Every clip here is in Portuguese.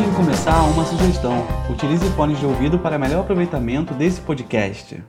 Antes de começar, uma sugestão: utilize fones de ouvido para melhor aproveitamento desse podcast.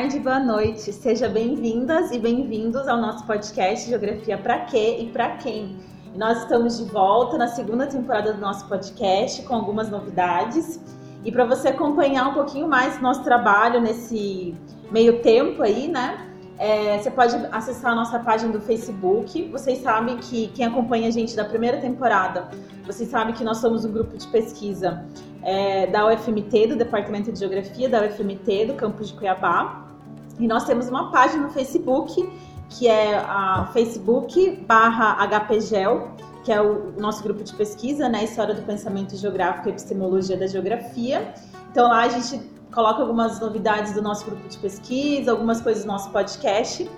Tarde, boa noite. Sejam bem-vindas e bem-vindos ao nosso podcast Geografia para quê e para quem. Nós estamos de volta na segunda temporada do nosso podcast com algumas novidades. E para você acompanhar um pouquinho mais nosso trabalho nesse meio tempo aí, né? É, você pode acessar a nossa página do Facebook. Vocês sabem que quem acompanha a gente da primeira temporada, vocês sabem que nós somos um grupo de pesquisa é, da UFMT, do Departamento de Geografia da UFMT, do campus de Cuiabá. E nós temos uma página no Facebook, que é a Facebook barra HPGEL, que é o nosso grupo de pesquisa, né? História do Pensamento Geográfico e Epistemologia da Geografia. Então lá a gente coloca algumas novidades do nosso grupo de pesquisa, algumas coisas do nosso podcast.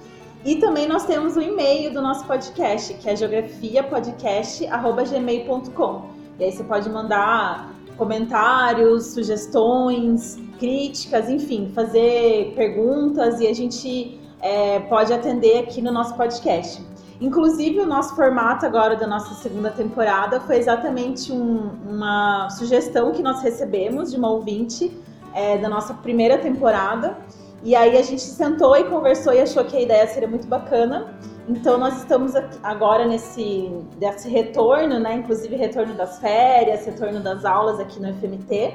E também nós temos o e-mail do nosso podcast, que é geografiapodcast.gmail.com. E aí você pode mandar comentários, sugestões, críticas, enfim, fazer perguntas e a gente é, pode atender aqui no nosso podcast. Inclusive, o nosso formato agora da nossa segunda temporada foi exatamente um, uma sugestão que nós recebemos de uma ouvinte é, da nossa primeira temporada. E aí a gente sentou e conversou e achou que a ideia seria muito bacana. Então nós estamos agora nesse retorno, né? Inclusive retorno das férias, retorno das aulas aqui no FMT,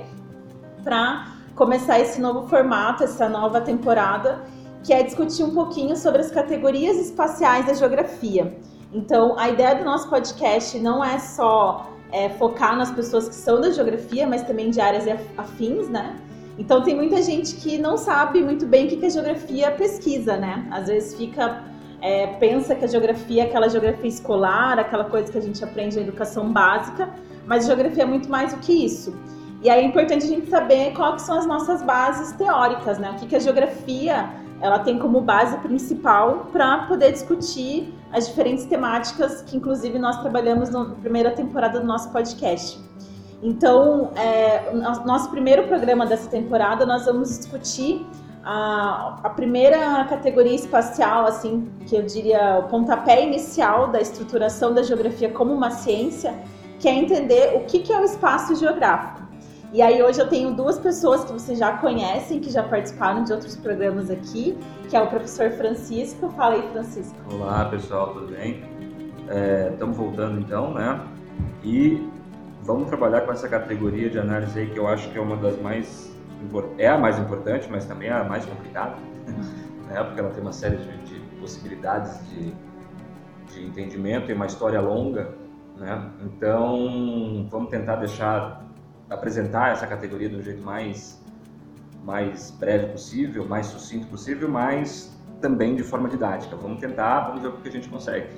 para começar esse novo formato, essa nova temporada, que é discutir um pouquinho sobre as categorias espaciais da geografia. Então a ideia do nosso podcast não é só é, focar nas pessoas que são da geografia, mas também de áreas afins, né? Então tem muita gente que não sabe muito bem o que a geografia pesquisa, né? Às vezes fica é, pensa que a geografia é aquela geografia escolar, aquela coisa que a gente aprende na educação básica, mas geografia é muito mais do que isso. E aí é importante a gente saber quais são as nossas bases teóricas, né? O que, que a geografia ela tem como base principal para poder discutir as diferentes temáticas que, inclusive, nós trabalhamos na primeira temporada do nosso podcast. Então, é, nosso primeiro programa dessa temporada, nós vamos discutir a, a, primeira categoria espacial, assim, que eu diria o pontapé inicial da estruturação da geografia como uma ciência, que é entender o que, que é o espaço geográfico. E aí hoje eu tenho duas pessoas que vocês já conhecem, que já participaram de outros programas aqui, que é o professor Francisco. Fala aí, Francisco. Olá, pessoal, tudo bem? Estamos é, voltando então, né? E vamos trabalhar com essa categoria de análise aí que eu acho que é uma das mais é a mais importante, mas também é a mais complicada, né? porque ela tem uma série de, de possibilidades de, de entendimento e uma história longa, né? Então, vamos tentar deixar apresentar essa categoria do jeito mais mais breve possível, mais sucinto possível, mas também de forma didática. Vamos tentar, vamos ver o que a gente consegue.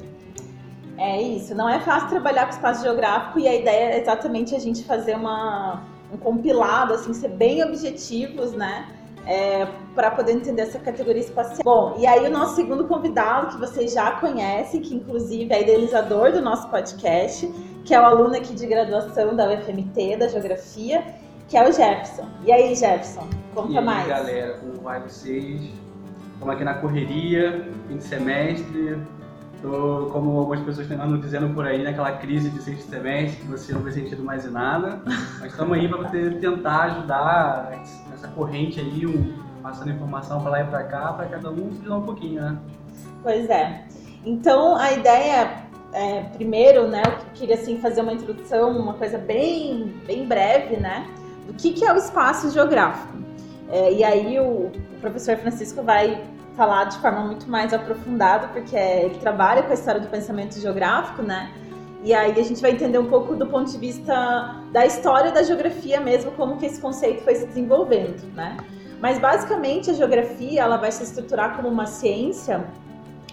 É isso, não é fácil trabalhar com espaço geográfico e a ideia é exatamente a gente fazer uma um compilado, assim, ser bem objetivos, né? É, para poder entender essa categoria espacial. Bom, e aí o nosso segundo convidado, que vocês já conhecem, que inclusive é idealizador do nosso podcast, que é o aluno aqui de graduação da UFMT, da Geografia, que é o Jefferson. E aí, Jefferson, conta e aí, mais. galera, como vai vocês? Estamos aqui na correria, fim de semestre, Tô, como algumas pessoas andam dizendo por aí, naquela crise de sexto semestre, que você não vai sentido mais em nada. Mas estamos aí para tentar ajudar nessa corrente aí, um, passando informação para lá e para cá, para cada um se um pouquinho, né? Pois é. Então, a ideia, é, primeiro, né, eu queria assim, fazer uma introdução, uma coisa bem, bem breve, né, do que, que é o espaço geográfico. É, e aí o, o professor Francisco vai falar de forma muito mais aprofundada, porque ele trabalha com a história do pensamento geográfico, né? E aí a gente vai entender um pouco do ponto de vista da história da geografia mesmo, como que esse conceito foi se desenvolvendo, né? Mas basicamente a geografia ela vai se estruturar como uma ciência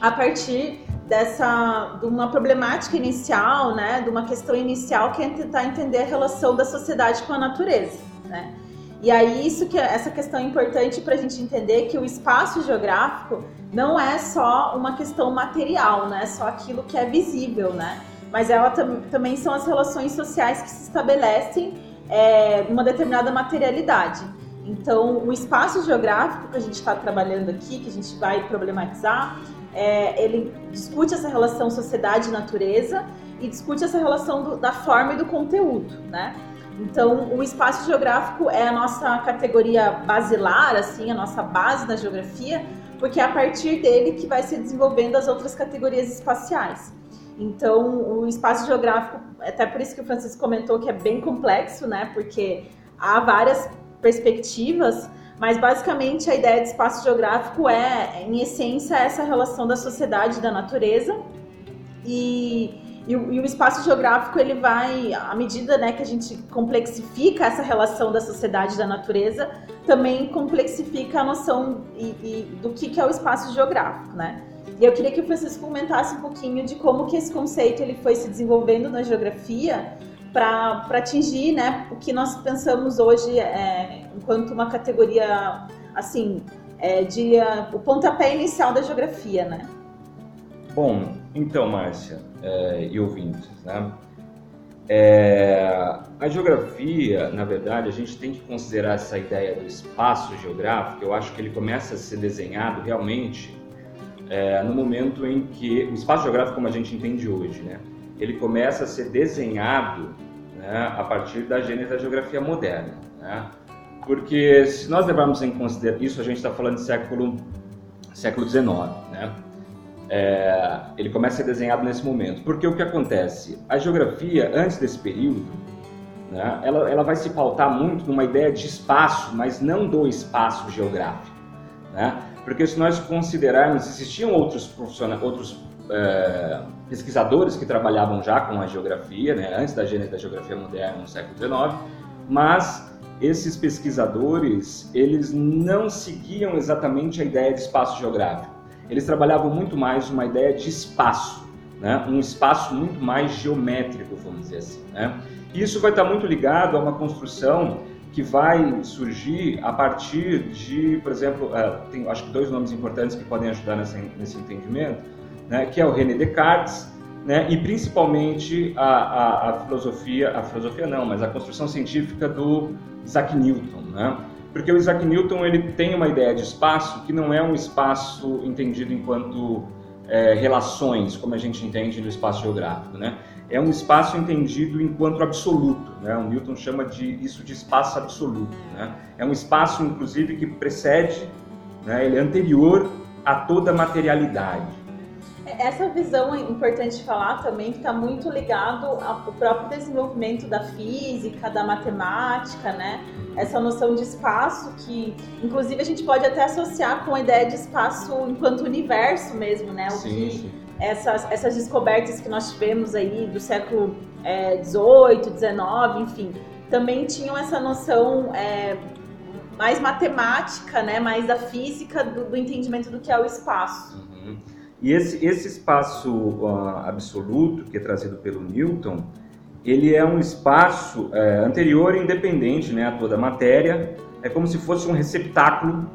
a partir dessa de uma problemática inicial, né, de uma questão inicial que é tentar entender a relação da sociedade com a natureza, né? E aí isso que essa questão é importante para a gente entender que o espaço geográfico não é só uma questão material, não é só aquilo que é visível, né? Mas ela tam também são as relações sociais que se estabelecem é, numa determinada materialidade. Então, o espaço geográfico que a gente está trabalhando aqui, que a gente vai problematizar, é, ele discute essa relação sociedade-natureza e discute essa relação do, da forma e do conteúdo, né? Então, o espaço geográfico é a nossa categoria basilar, assim, a nossa base na geografia, porque é a partir dele que vai se desenvolvendo as outras categorias espaciais. Então, o espaço geográfico, até por isso que o Francisco comentou que é bem complexo, né? Porque há várias perspectivas, mas basicamente a ideia de espaço geográfico é, em essência, essa relação da sociedade e da natureza. E e o, e o, espaço geográfico, ele vai, à medida né, que a gente complexifica essa relação da sociedade e da natureza, também complexifica a noção e, e do que, que é o espaço geográfico, né? E eu queria que o Francisco comentasse um pouquinho de como que esse conceito ele foi se desenvolvendo na geografia para atingir né, o que nós pensamos hoje é, enquanto uma categoria, assim, é, de uh, o pontapé inicial da geografia, né? Bom, então, Márcia é, e ouvintes, né? É, a geografia, na verdade, a gente tem que considerar essa ideia do espaço geográfico. Eu acho que ele começa a ser desenhado realmente é, no momento em que o espaço geográfico, como a gente entende hoje, né, ele começa a ser desenhado né, a partir da gênese da geografia moderna. Né? Porque se nós levarmos em consideração isso, a gente está falando de século século XIX, né? É, ele começa a ser desenhado nesse momento. Porque o que acontece? A geografia, antes desse período, né, ela, ela vai se pautar muito numa ideia de espaço, mas não do espaço geográfico. Né? Porque se nós considerarmos, existiam outros profissionais, outros é, pesquisadores que trabalhavam já com a geografia, né, antes da gênese da geografia moderna no século XIX, mas esses pesquisadores eles não seguiam exatamente a ideia de espaço geográfico eles trabalhavam muito mais uma ideia de espaço, né? um espaço muito mais geométrico, vamos dizer assim. Né? E isso vai estar muito ligado a uma construção que vai surgir a partir de, por exemplo, uh, tem acho que dois nomes importantes que podem ajudar nessa, nesse entendimento, né? que é o René Descartes né? e principalmente a, a, a, filosofia, a filosofia não, mas a construção científica do Isaac Newton. Né? Porque o Isaac Newton ele tem uma ideia de espaço que não é um espaço entendido enquanto é, relações, como a gente entende no espaço geográfico, né? É um espaço entendido enquanto absoluto, né? O Newton chama de isso de espaço absoluto, né? É um espaço, inclusive, que precede, né? Ele é anterior a toda materialidade. Essa visão é importante falar também que está muito ligado ao próprio desenvolvimento da física, da matemática, né? essa noção de espaço que, inclusive, a gente pode até associar com a ideia de espaço enquanto universo mesmo, né? O sim, que sim. Essas, essas descobertas que nós tivemos aí do século XVIII, é, XIX, enfim, também tinham essa noção é, mais matemática, né? Mais da física, do, do, entendimento do que é o espaço. Uhum. E esse, esse espaço uh, absoluto que é trazido pelo Newton ele é um espaço é, anterior e independente né, a toda a matéria, é como se fosse um receptáculo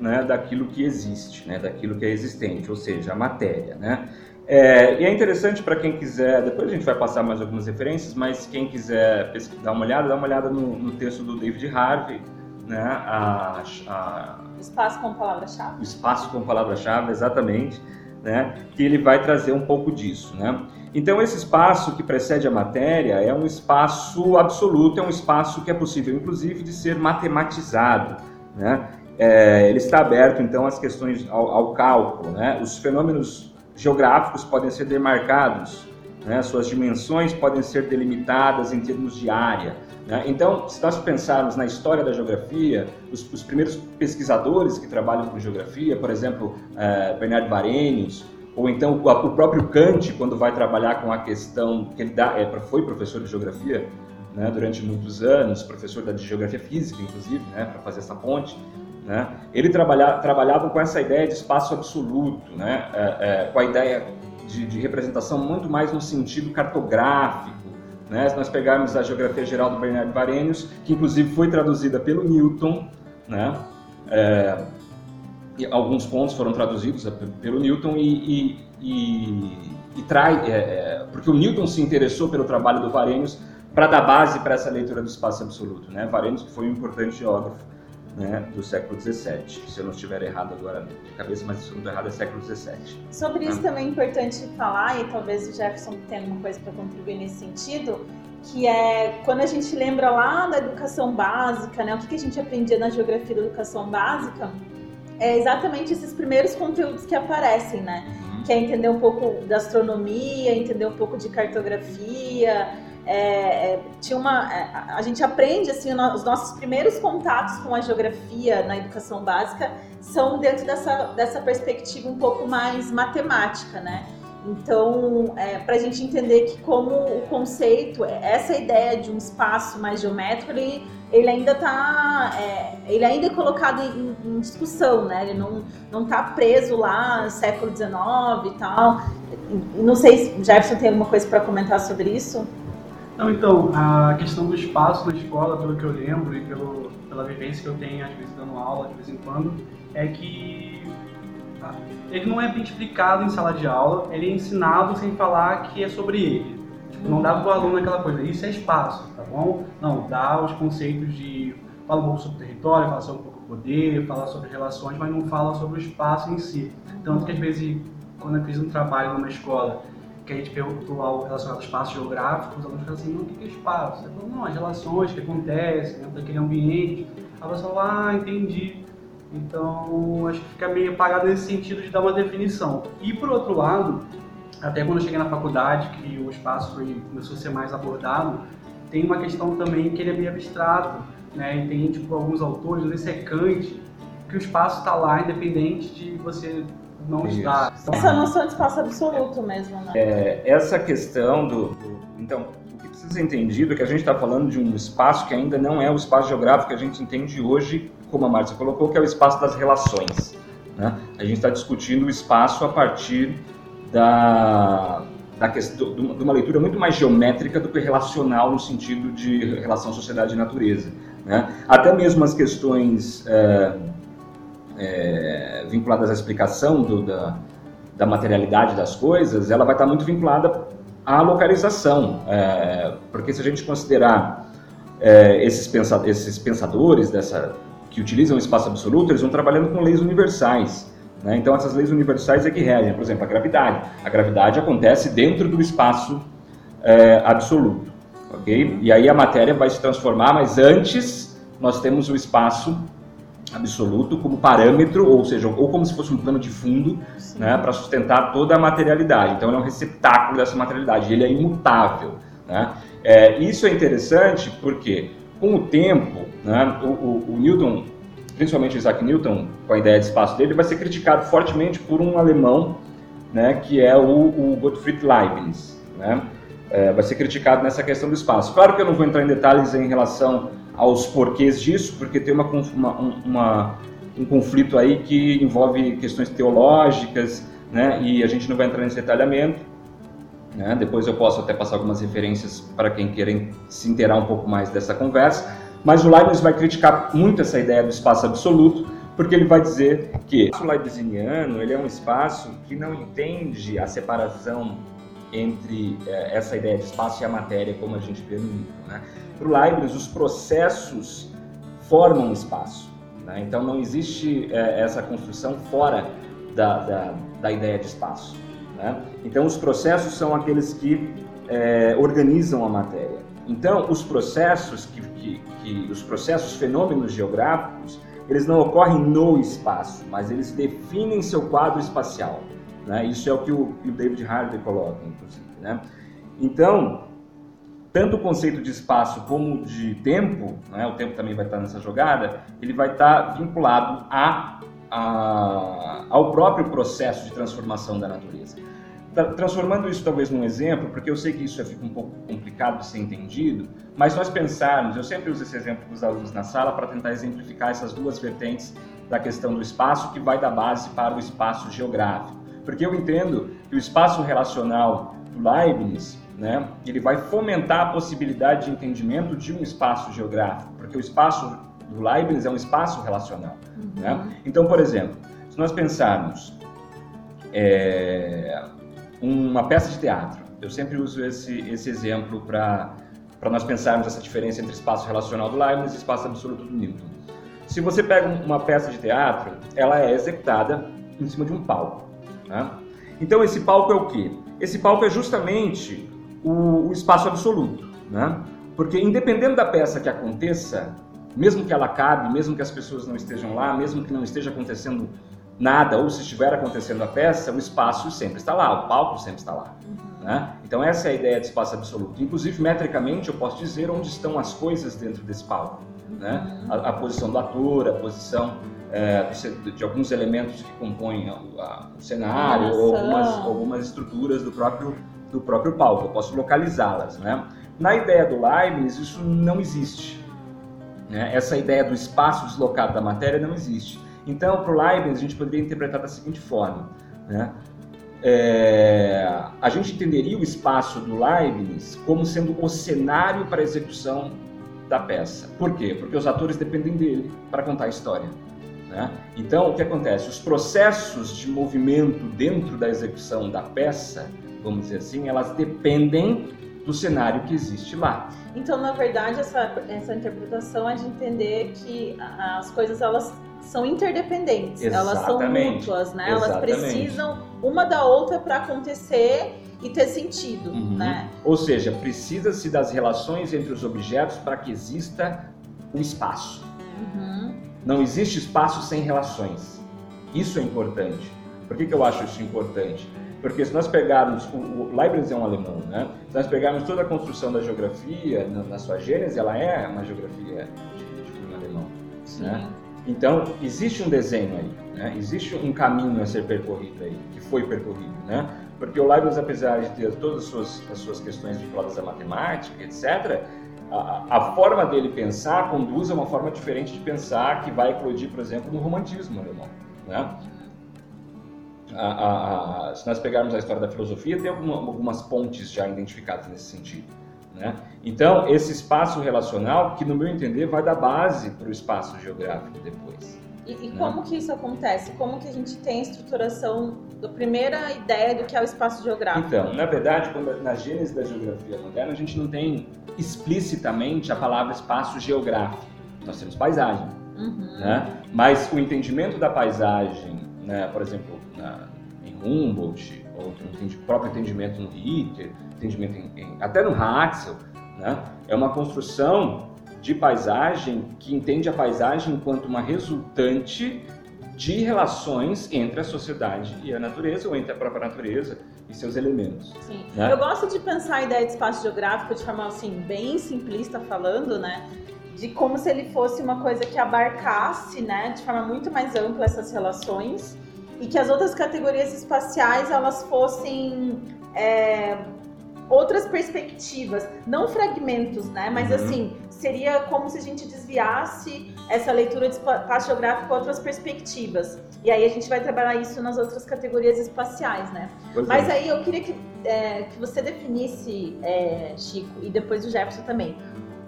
né, daquilo que existe, né, daquilo que é existente, ou seja, a matéria. Né? É, e é interessante para quem quiser, depois a gente vai passar mais algumas referências, mas quem quiser dar uma olhada, dá uma olhada no, no texto do David Harvey, né, a, a, espaço com palavra-chave. Espaço com palavra-chave, exatamente, né, que ele vai trazer um pouco disso. Né? Então, esse espaço que precede a matéria é um espaço absoluto, é um espaço que é possível, inclusive, de ser matematizado. Né? É, ele está aberto, então, às questões ao, ao cálculo. Né? Os fenômenos geográficos podem ser demarcados, né? suas dimensões podem ser delimitadas em termos de área. Né? Então, se nós pensarmos na história da geografia, os, os primeiros pesquisadores que trabalham com geografia, por exemplo, é, Bernard Varenius, ou então o próprio Kant, quando vai trabalhar com a questão que ele dá, é, foi professor de geografia né, durante muitos anos, professor da geografia física, inclusive, né, para fazer essa ponte, né, ele trabalha, trabalhava com essa ideia de espaço absoluto, né, é, é, com a ideia de, de, representação muito mais no sentido cartográfico, Né? Se nós pegarmos a Geografia Geral do Bernardo Varenius, que inclusive foi traduzida pelo Newton, né? É, alguns pontos foram traduzidos pelo Newton e, e, e, e traz, é, é, porque o Newton se interessou pelo trabalho do Varenius para dar base para essa leitura do espaço absoluto. Né? Varenius que foi um importante geógrafo né, do século XVII, se eu não estiver errado agora de cabeça, mas se eu não estou errado é século XVII. Sobre isso né? também é importante falar, e talvez o Jefferson tenha alguma coisa para contribuir nesse sentido, que é quando a gente lembra lá da educação básica, né, o que, que a gente aprendia na geografia da educação básica, é exatamente esses primeiros conteúdos que aparecem, né? Uhum. Que é entender um pouco da astronomia, entender um pouco de cartografia, é, é, tinha uma, é, a gente aprende assim os nossos primeiros contatos com a geografia na educação básica são dentro dessa, dessa perspectiva um pouco mais matemática, né? Então, é, para a gente entender que como o conceito, essa ideia de um espaço mais geométrico, ele, ele ainda está, é, ele ainda é colocado em, em, discussão, né? Ele não não está preso lá no século XIX e tal. Não sei se Jefferson tem alguma coisa para comentar sobre isso. Não, então, a questão do espaço na escola, pelo que eu lembro e pelo, pela vivência que eu tenho, às vezes dando aula, de vez em quando, é que ah, ele não é bem explicado em sala de aula, ele é ensinado sem falar que é sobre ele. Tipo, não dá para o aluno aquela coisa, isso é espaço, tá bom? Não, dá os conceitos de. Fala um pouco sobre o território, fala sobre um pouco o poder, fala sobre relações, mas não fala sobre o espaço em si. Tanto que às vezes, quando eu fiz um trabalho numa escola que a gente perguntou algo relacionado ao espaço geográfico, os alunos assim, não, o que é espaço? Você falou, não, as relações que acontecem dentro daquele ambiente. A pessoa falou, ah, entendi. Então, acho que fica meio apagado nesse sentido de dar uma definição. E, por outro lado, até quando eu cheguei na faculdade, que o espaço foi, começou a ser mais abordado, tem uma questão também que ele é meio abstrato, né? E tem, tipo, alguns autores, não sei se é Kant, que o espaço está lá independente de você não Isso. está. Essa noção de espaço absoluto mesmo, né? É, essa questão do, do, Então, o que precisa ser entendido é que a gente está falando de um espaço que ainda não é o espaço geográfico que a gente entende hoje, como a Márcia colocou, que é o espaço das relações. Né? A gente está discutindo o espaço a partir da, da questão, de uma leitura muito mais geométrica do que relacional no sentido de relação sociedade e natureza. Né? Até mesmo as questões é, é, vinculadas à explicação do, da, da, materialidade das coisas, ela vai estar muito vinculada à localização, é, porque se a gente considerar é, esses, pensa, esses pensadores dessa, que utilizam o espaço absoluto, eles vão trabalhando com leis universais. Né? Então essas leis universais é que regem, por exemplo, a gravidade. A gravidade acontece dentro do espaço é, absoluto, ok? E aí a matéria vai se transformar, mas antes nós temos o espaço absoluto como parâmetro, ou seja, ou como se fosse um plano de fundo, né, para sustentar toda a materialidade. Então, ele é um receptáculo dessa materialidade, ele é imutável. Né? É, isso é interessante porque, com o tempo, né, o, o, o, Newton, principalmente Isaac Newton, com a ideia de espaço dele, vai ser criticado fortemente por um alemão, né, que é o, o Gottfried Leibniz. Né? É, vai ser criticado nessa questão do espaço. Claro que eu não vou entrar em detalhes em relação aos porquês disso, porque tem uma, uma, uma, um conflito aí que envolve questões teológicas, né? E a gente não vai entrar nesse detalhamento. Né? Depois eu posso até passar algumas referências para quem queira se inteirar um pouco mais dessa conversa. Mas o Leibniz vai criticar muito essa ideia do espaço absoluto, porque ele vai dizer que o espaço leibniziano ele é um espaço que não entende a separação entre é, essa ideia de espaço e a matéria, como a gente vê no livro. Né? Para o Leibniz, os processos formam espaço. Né? Então, não existe é, essa construção fora da, da, da, ideia de espaço. Né? Então, os processos são aqueles que é, organizam a matéria. Então, os processos que, que, que os processos fenômenos geográficos, eles não ocorrem no espaço, mas eles definem seu quadro espacial. Né? Isso é o que o, o David Harvey coloca, inclusive. Né? Então, tanto o conceito de espaço como de tempo, né? o tempo também vai estar nessa jogada, ele vai estar vinculado a, a, ao próprio processo de transformação da natureza. Transformando isso talvez num exemplo, porque eu sei que isso fica um pouco complicado de ser entendido, mas nós pensarmos, eu sempre uso esse exemplo dos alunos na sala para tentar exemplificar essas duas vertentes da questão do espaço que vai dar base para o espaço geográfico. Porque eu entendo que o espaço relacional do Leibniz né, ele vai fomentar a possibilidade de entendimento de um espaço geográfico, porque o espaço do Leibniz é um espaço relacional. Uhum. Né? Então, por exemplo, se nós pensarmos é, uma peça de teatro, eu sempre uso esse, esse exemplo para nós pensarmos essa diferença entre espaço relacional do Leibniz e espaço absoluto do Newton. Se você pega uma peça de teatro, ela é executada em cima de um palco. Né? Então, esse palco é o quê? Esse palco é justamente o, o espaço absoluto. Né? Porque, independendo da peça que aconteça, mesmo que ela acabe, mesmo que as pessoas não estejam lá, mesmo que não esteja acontecendo nada, ou se estiver acontecendo a peça, o espaço sempre está lá, o palco sempre está lá. Né? Então essa é a ideia de espaço absoluto. Inclusive, metricamente, eu posso dizer onde estão as coisas dentro desse palco. Né? A, a posição do ator, a posição é, de, alguns elementos que compõem o, a, o cenário, ou algumas, algumas estruturas do próprio, do próprio palco. Eu posso localizá-las. Né? Na ideia do Leibniz, isso não existe. Né? Essa ideia do espaço deslocado da matéria não existe. Então, para o Leibniz, a gente poderia interpretar da seguinte forma. Né? É, a gente entenderia o espaço do Leibniz como sendo o cenário para a execução da peça. Por quê? Porque os atores dependem dele para contar a história. Né? Então, o que acontece? Os processos de movimento dentro da execução da peça, vamos dizer assim, elas dependem do cenário que existe lá. Então, na verdade, essa, essa interpretação é de entender que as coisas elas são interdependentes, Exatamente. elas são mútuas, né? Exatamente. Elas precisam uma da outra para acontecer e ter sentido, Uhum. né? Ou seja, precisa-se das relações entre os objetos para que exista o espaço. Uhum. Não existe espaço sem relações. Isso é importante. Por que, que eu acho isso importante? Porque se nós pegarmos, o, o Leibniz é um alemão, né? Se nós pegarmos toda a construção da geografia, na, na sua gênese, ela é uma geografia de, de cunho alemão. Né? Então, existe um desenho aí, né? existe um caminho a ser percorrido aí, que foi percorrido, né? Porque o Leibniz, apesar de ter todas as suas, as suas questões vinculadas à matemática, etc., a, a, forma dele pensar conduz a uma forma diferente de pensar que vai eclodir, por exemplo, no romantismo alemão, né? A, a, se nós pegarmos a história da filosofia, tem alguma, algumas pontes já identificadas nesse sentido. Né? Então, esse espaço relacional, que no meu entender vai dar base para o espaço geográfico depois. E, e né? como que isso acontece? Como que a gente tem a estruturação da primeira ideia do que é o espaço geográfico? Então, na verdade, quando, na gênese da geografia moderna, a gente não tem explicitamente a palavra espaço geográfico. Nós temos paisagem. Uhum. Né? Mas o entendimento da paisagem, né, por exemplo, na, em Humboldt, ou o próprio entendimento no Ritter, entendimento em, em, até no Haxel, né, é uma construção de paisagem que entende a paisagem enquanto uma resultante de relações entre a sociedade e a natureza, ou entre a própria natureza e seus elementos. Sim. Né? Eu gosto de pensar a ideia de espaço geográfico de forma assim, bem simplista falando, né? De como se ele fosse uma coisa que abarcasse, né, de forma muito mais ampla essas relações e que as outras categorias espaciais elas fossem é, outras perspectivas, não fragmentos, né? Mas Uhum. assim, seria como se a gente desviasse essa leitura de espaço geográfico a outras perspectivas. E aí a gente vai trabalhar isso nas outras categorias espaciais, né? Pois Mas é. aí eu queria que, é, que você definisse, é, Chico, e depois o Jefferson também.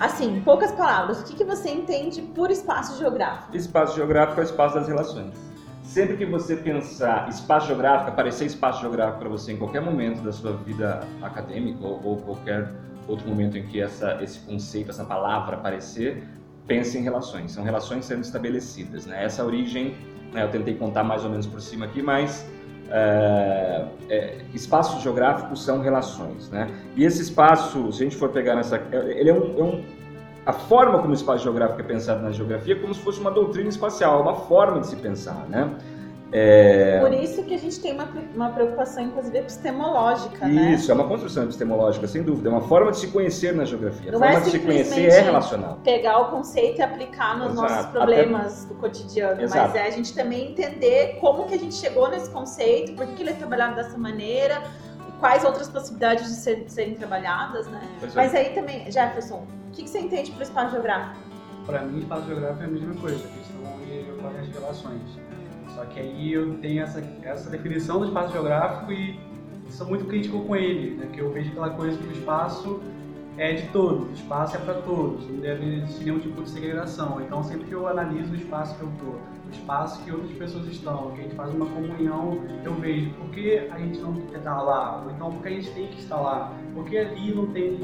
Assim, em poucas palavras, o que, que você entende por espaço geográfico? Espaço geográfico é o espaço das relações. Sempre que você pensar espaço geográfico, aparecer espaço geográfico para você em qualquer momento da sua vida acadêmica ou, ou qualquer outro momento em que essa, esse conceito, essa palavra aparecer, pense em relações. São relações sendo estabelecidas. Né? Essa origem, né, eu tentei contar mais ou menos por cima aqui, mas é, é, espaços geográficos são relações. Né? E esse espaço, se a gente for pegar nessa. Ele é um, é um a forma como o espaço geográfico é pensado na geografia é como se fosse uma doutrina espacial, é uma forma de se pensar, né? É... Por isso que a gente tem uma, uma preocupação, inclusive, epistemológica, né? Isso, é uma construção epistemológica, sem dúvida. É uma forma de se conhecer na geografia. Não a forma é de se conhecer é relacional. Pegar o conceito e aplicar nos Exato. nossos problemas do cotidiano, Exato. mas é a gente também entender como que a gente chegou nesse conceito, por que ele é trabalhado dessa maneira, quais outras possibilidades de, ser- de serem trabalhadas, né? Pois é. Mas aí também, Jefferson, o que, que você entende por espaço geográfico? Para mim, espaço geográfico é a mesma coisa, a questão onde ocorrem as relações. Só que aí eu tenho essa, essa definição do espaço geográfico e sou muito crítico com ele, né? Que eu vejo aquela coisa que o espaço é de todos, o espaço é para todos, não deve existir nenhum tipo de segregação. Então, sempre que eu analiso o espaço que eu estou, o espaço que outras pessoas estão, que a gente faz uma comunhão, eu vejo por que a gente não está lá, ou então por que a gente tem que estar lá, porque ali não tem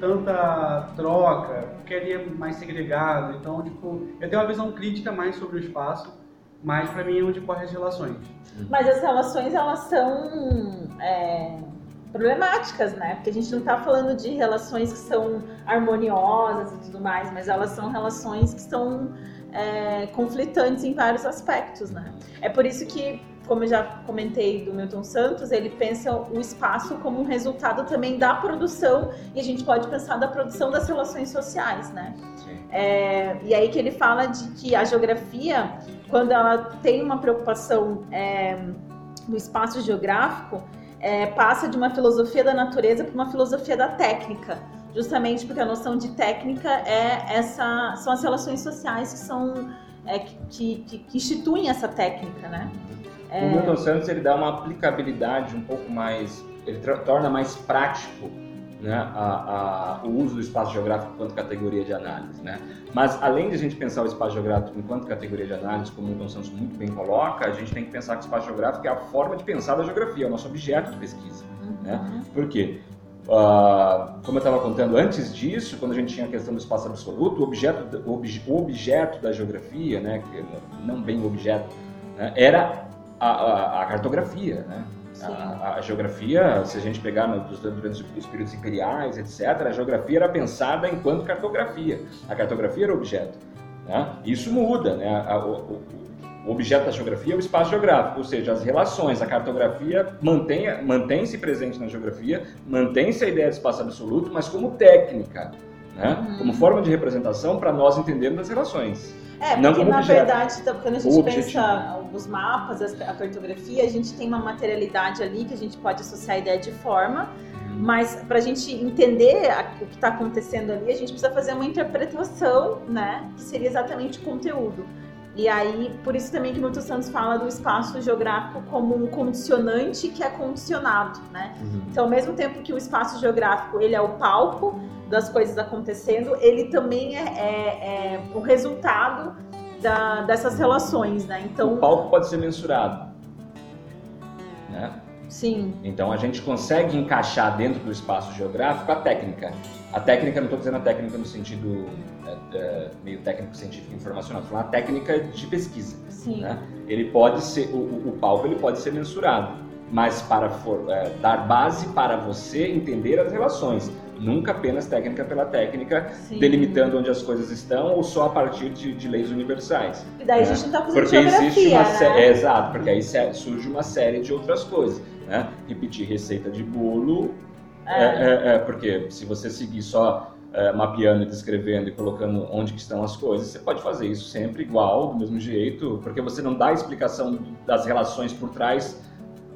tanta troca, porque ali é mais segregado. Então, tipo, eu tenho uma visão crítica mais sobre o espaço, mas para mim é onde corre as relações. Mas as relações, elas são é, problemáticas, né? Porque a gente não está falando de relações que são harmoniosas e tudo mais, mas elas são relações que são é, conflitantes em vários aspectos, né? É por isso que, como eu já comentei do Milton Santos, ele pensa o espaço como um resultado também da produção e a gente pode pensar da produção das relações sociais, né? É, e aí que ele fala de que a geografia, quando ela tem uma preocupação é, no espaço geográfico, é, passa de uma filosofia da natureza para uma filosofia da técnica, justamente porque a noção de técnica é essa, são as relações sociais que são é, que, que, que, instituem essa técnica, né? É... O Milton Santos ele dá uma aplicabilidade um pouco mais, ele torna mais prático né, a, a, o uso do espaço geográfico enquanto categoria de análise. Né? Mas, além de a gente pensar o espaço geográfico enquanto categoria de análise, como o Milton Santos muito bem coloca, a gente tem que pensar que o espaço geográfico é a forma de pensar da geografia, é o nosso objeto de pesquisa. Uhum. Né? Por quê? Uh, como eu estava contando antes disso, quando a gente tinha a questão do espaço absoluto, o objeto, ob, objeto da geografia, né, que não bem o objeto, né, era a, a, a cartografia, né? A, a, geografia, se a gente pegar no, durante os períodos imperiais, etc., a geografia era pensada enquanto cartografia. A cartografia era objeto. Né? Isso muda, né? A, o, o, objeto da geografia é o espaço geográfico, ou seja, as relações, a cartografia mantém, mantém-se presente na geografia, mantém-se a ideia de espaço absoluto, mas como técnica, né? Uhum. como forma de representação para nós entendermos as relações. É, não porque na objeto. verdade, então, quando a gente pensa os mapas, a cartografia, a gente tem uma materialidade ali que a gente pode associar a ideia de forma, uhum. mas para a gente entender o que está acontecendo ali, a gente precisa fazer uma interpretação, né, que seria exatamente o conteúdo. E aí, por isso também que o Milton Santos fala do espaço geográfico como um condicionante que é condicionado, né? Uhum. Então, ao mesmo tempo que o espaço geográfico ele é o palco das coisas acontecendo, ele também é, é, é o resultado da, dessas relações, né? Então, o palco pode ser mensurado, né? Sim. Então a gente consegue encaixar dentro do espaço geográfico a técnica. A técnica, não estou dizendo a técnica no sentido é, é, meio técnico, científico, informacional, estou falando a técnica de pesquisa. Sim. Né? Ele pode ser, o, o, palco ele pode ser mensurado, mas para for, é, dar base para você entender as relações. Nunca apenas técnica pela técnica, Sim. delimitando onde as coisas estão ou só a partir de, de leis universais. E daí né? a gente não está fazendo porque existe uma né? é, Exato, porque aí surge uma série de outras coisas. Né? Repetir receita de bolo, é. É, é, porque se você seguir só é, mapeando e descrevendo e colocando onde que estão as coisas, você pode fazer isso sempre igual, do mesmo jeito, porque você não dá a explicação das relações por trás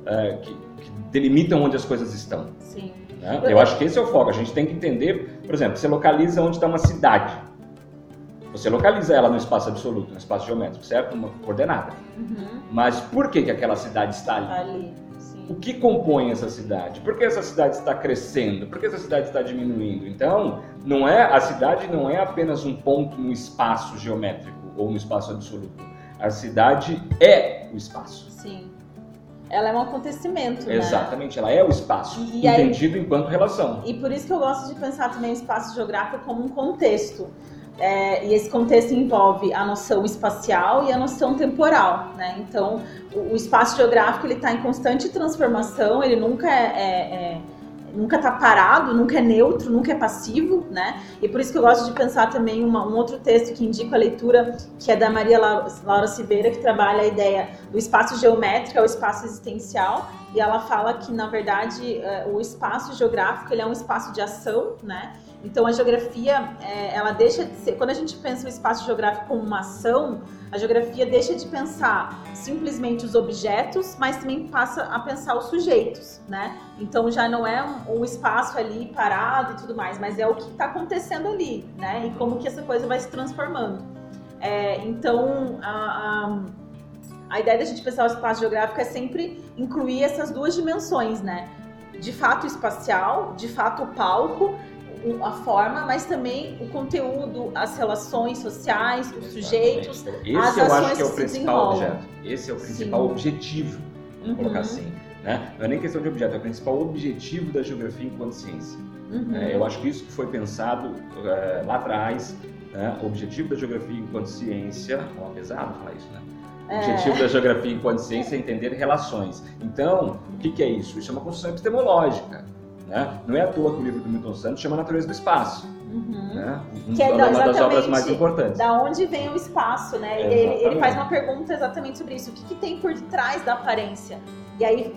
é, que, que delimitam onde as coisas estão. Sim. Né? Eu acho que esse é o foco. A gente tem que entender, por exemplo, você localiza onde está uma cidade. Você localiza ela no espaço absoluto, no espaço geométrico, certo? Uma coordenada. Uhum. Mas por que, que aquela cidade está ali? ali o que compõe essa cidade? Por que essa cidade está crescendo? Por que essa cidade está diminuindo? Então, não é a cidade não é apenas um ponto no espaço geométrico ou no espaço absoluto. A cidade é o espaço. Sim. Ela é um acontecimento, né? Exatamente, ela é o espaço, e entendido aí, enquanto relação. E por isso que eu gosto de pensar também o espaço geográfico como um contexto. É, e esse contexto envolve a noção espacial e a noção temporal, né? Então, o, o espaço geográfico ele está em constante transformação, ele nunca é, é, é nunca está parado, nunca é neutro, nunca é passivo, né? E por isso que eu gosto de pensar também uma, um outro texto que indica a leitura, que é da Maria Laura Silveira, que trabalha a ideia do espaço geométrico ao espaço existencial, e ela fala que, na verdade, é, o espaço geográfico ele é um espaço de ação, né? Então a geografia, é, ela deixa de ser, quando a gente pensa o espaço geográfico como uma ação, a geografia deixa de pensar simplesmente os objetos, mas também passa a pensar os sujeitos, né? Então já não é um, um espaço ali parado e tudo mais, mas é o que está acontecendo ali, né? E como que essa coisa vai se transformando. É, então a, a a ideia da gente pensar o espaço geográfico é sempre incluir essas duas dimensões, né? De fato espacial, de fato palco, a forma, mas também o conteúdo, as relações sociais, os sujeitos, Esse as eu acho que é o principal objeto. Esse é o principal Sim. objetivo, Uhum, colocar assim. Né? Não é nem questão de objeto, é o principal objetivo da geografia enquanto ciência. uhum. É, eu acho que isso que foi pensado é, lá atrás, né? o objetivo da geografia enquanto ciência, ó, pesado falar isso, né? O É. objetivo da geografia enquanto ciência é entender relações. Então, o que, que é isso? Isso é uma construção epistemológica. Né? Não é à toa que o livro do Milton Santos chama Natureza do Espaço. Uhum. Né? Um- Que é uma da- das obras mais importantes. Da onde vem o espaço, né? Ele, Exatamente. ele faz uma pergunta exatamente sobre isso. O que, que tem por detrás da aparência? E aí,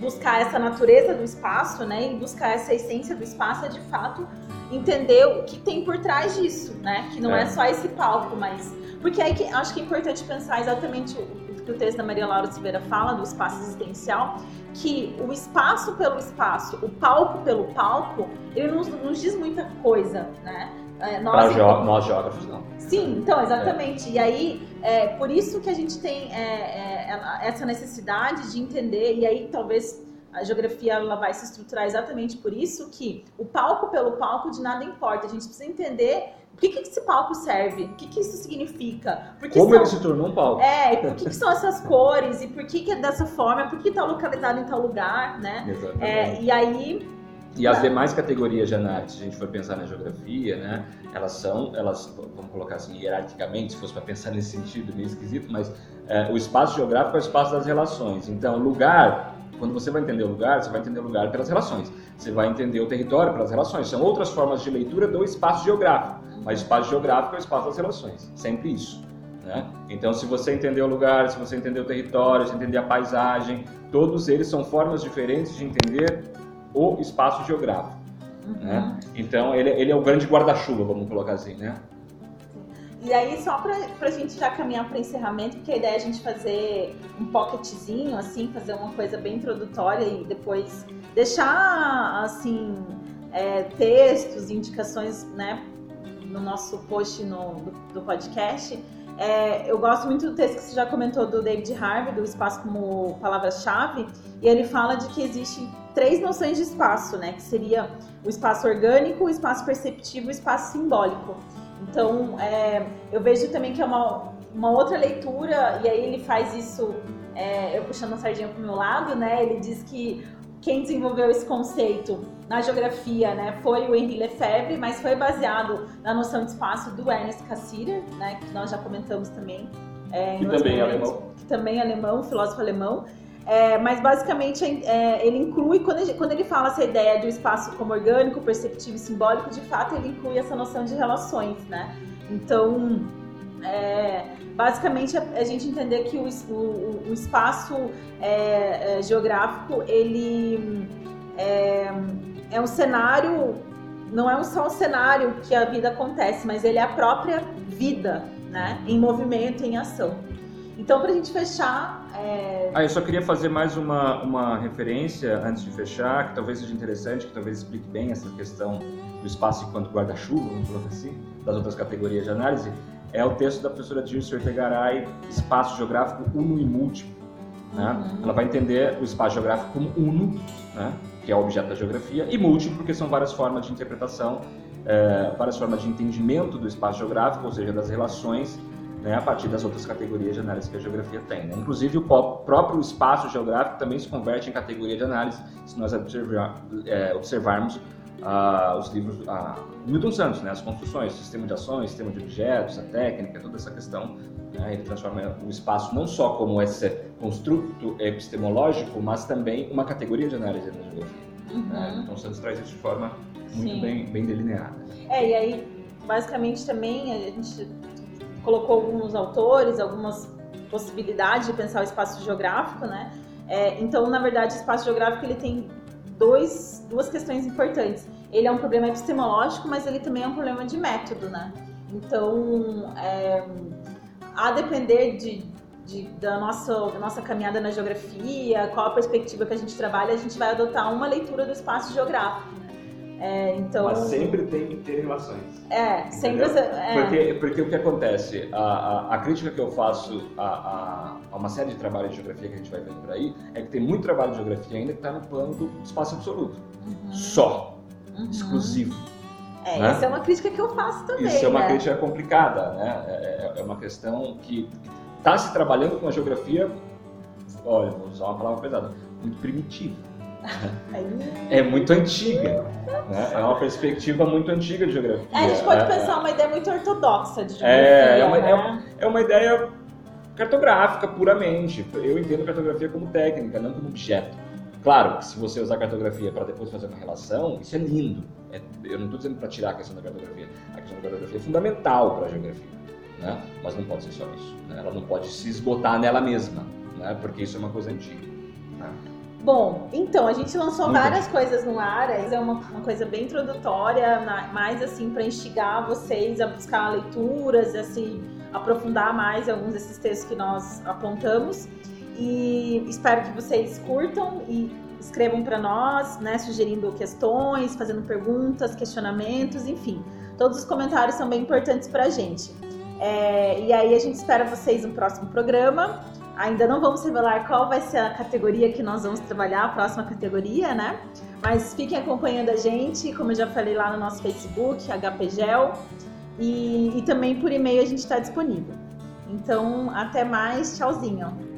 buscar essa natureza do espaço, né? E buscar essa essência do espaço é, de fato, entender o que tem por trás disso, né? Que não é, É. só esse palco, mas... Porque aí que, acho que é importante pensar exatamente o que o texto da Maria Laura Silveira fala, do espaço existencial, que o espaço pelo espaço, o palco pelo palco, ele nos, nos diz muita coisa, né? É, Para nós, nós geógrafos, não. Sim, então, exatamente. E aí, é por isso que a gente tem é, é, essa necessidade de entender, e aí talvez a geografia ela vai se estruturar exatamente por isso, que o palco pelo palco de nada importa. A gente precisa entender por que, que esse palco serve, o que, que isso significa. Por que Como são- ele se tornou um palco. É, e por que, que são essas cores, e por que, que é dessa forma, por que está localizado em tal lugar, né? Exatamente. É, e aí, E as Tá. demais categorias de análise, se a gente for pensar na geografia, né, elas são, elas, vamos colocar assim, hierarquicamente, se fosse para pensar nesse sentido, meio esquisito, mas é, o espaço geográfico é o espaço das relações. Então, lugar, quando você vai entender o lugar, você vai entender o lugar pelas relações. Você vai entender o território pelas relações. São outras formas de leitura do espaço geográfico. Mas o espaço geográfico é o espaço das relações. Sempre isso. Né? Então, se você entender o lugar, se você entender o território, se entender a paisagem, todos eles são formas diferentes de entender o espaço geográfico. uhum. Né? Então, ele, ele é o grande guarda-chuva, vamos colocar assim, né? E aí, só pra, pra gente já caminhar para encerramento, porque a ideia é a gente fazer um pocketzinho, assim, fazer uma coisa bem introdutória e depois deixar, assim, é, textos, indicações, né, no nosso post no, do, do podcast. É, eu gosto muito do texto que você já comentou do David Harvey, do espaço como palavra-chave, e ele fala de que existem três noções de espaço, né, que seria o espaço orgânico, o espaço perceptivo e o espaço simbólico. Então, é, eu vejo também que é uma, uma outra leitura, e aí ele faz isso, é, eu puxando a sardinha para o meu lado, né? Ele diz que quem desenvolveu esse conceito na geografia né, foi o Henri Lefebvre, mas foi baseado na noção de espaço do Ernest Cassirer, né, que nós já comentamos também. É, em Que também é alemão. Que também é alemão, filósofo alemão. É, mas basicamente é, ele inclui, quando ele, quando ele fala essa ideia de um espaço como orgânico, perceptivo e simbólico, de fato ele inclui essa noção de relações, né? Então, é, basicamente a gente entender que o, o- o espaço é, é, geográfico ele é, é um cenário, não é só um cenário que a vida acontece, mas ele é a própria vida, né? Em movimento, em ação. Então, para a gente fechar, é, Ah, eu só queria fazer mais uma, uma referência antes de fechar, que talvez seja interessante, que talvez explique bem essa questão do espaço enquanto guarda-chuva, vamos colocar assim, das outras categorias de análise, é o texto da professora Dirce Ortegaray, Espaço Geográfico Uno e Múltiplo. Né? Uhum. Ela vai entender o espaço geográfico como uno, né? que é o objeto da geografia, e múltiplo, porque são várias formas de interpretação, eh, várias formas de entendimento do espaço geográfico, ou seja, das relações, né, a partir das outras categorias de análise que a geografia tem. né? Inclusive, o próprio espaço geográfico também se converte em categoria de análise, se nós observar- eh, observarmos ah, os livros ah, Milton Santos, né, as construções, sistema de ações, sistema de objetos, a técnica, toda essa questão. né, ele transforma o espaço não só como esse construto epistemológico, mas também uma categoria de análise da né? uhum. Milton Santos traz isso de forma muito Sim. bem, bem delineada. É, e aí, basicamente também a gente colocou alguns autores, algumas possibilidades de pensar o espaço geográfico, né? É, então, na verdade, o espaço geográfico ele tem dois, duas questões importantes. Ele é um problema epistemológico, mas ele também é um problema de método, né? Então, é, a depender de, de- da, nossa, da nossa caminhada na geografia, qual a perspectiva que a gente trabalha, a gente vai adotar uma leitura do espaço geográfico. É, então, Mas sempre tem que ter relações. é, sempre é, Porque, porque o que acontece? A, a, a crítica que eu faço a, a, a uma série de trabalhos de geografia que a gente vai ver por aí é que tem muito trabalho de geografia ainda que está no plano do espaço absoluto. Uhum, Só, uhum. exclusivo. É, né? essa é uma crítica que eu faço também, Isso é uma né? crítica complicada, né? É, é- é uma questão que está se trabalhando com uma geografia, olha, vou usar uma palavra pesada, muito primitiva. É muito antiga. Né? É uma perspectiva muito antiga de geografia. É, a gente pode É- pensar uma ideia muito ortodoxa de geografia, É, é uma- né? é uma ideia cartográfica puramente. Eu entendo cartografia como técnica, não como objeto. Claro que se você usar cartografia para depois fazer uma relação, isso é lindo. É- eu não estou dizendo para tirar a questão da cartografia. A questão da cartografia é fundamental para a geografia, né? mas não pode ser só isso. né? Ela não pode se esgotar nela mesma, né? porque isso é uma coisa antiga. Bom, então, a gente lançou Muito várias coisas no ar, é uma, uma coisa bem introdutória, mais assim, para instigar vocês a buscar leituras, a se aprofundar mais alguns desses textos que nós apontamos. E espero que vocês curtam e escrevam para nós, né, sugerindo questões, fazendo perguntas, questionamentos, enfim. Todos os comentários são bem importantes para a gente. É, e aí a gente espera vocês no próximo programa. Ainda não vamos revelar qual vai ser a categoria que nós vamos trabalhar, a próxima categoria, né? Mas fiquem acompanhando a gente, como eu já falei lá no nosso Facebook, HPGEL, e, e também por e-mail a gente está disponível. Então, até mais, tchauzinho.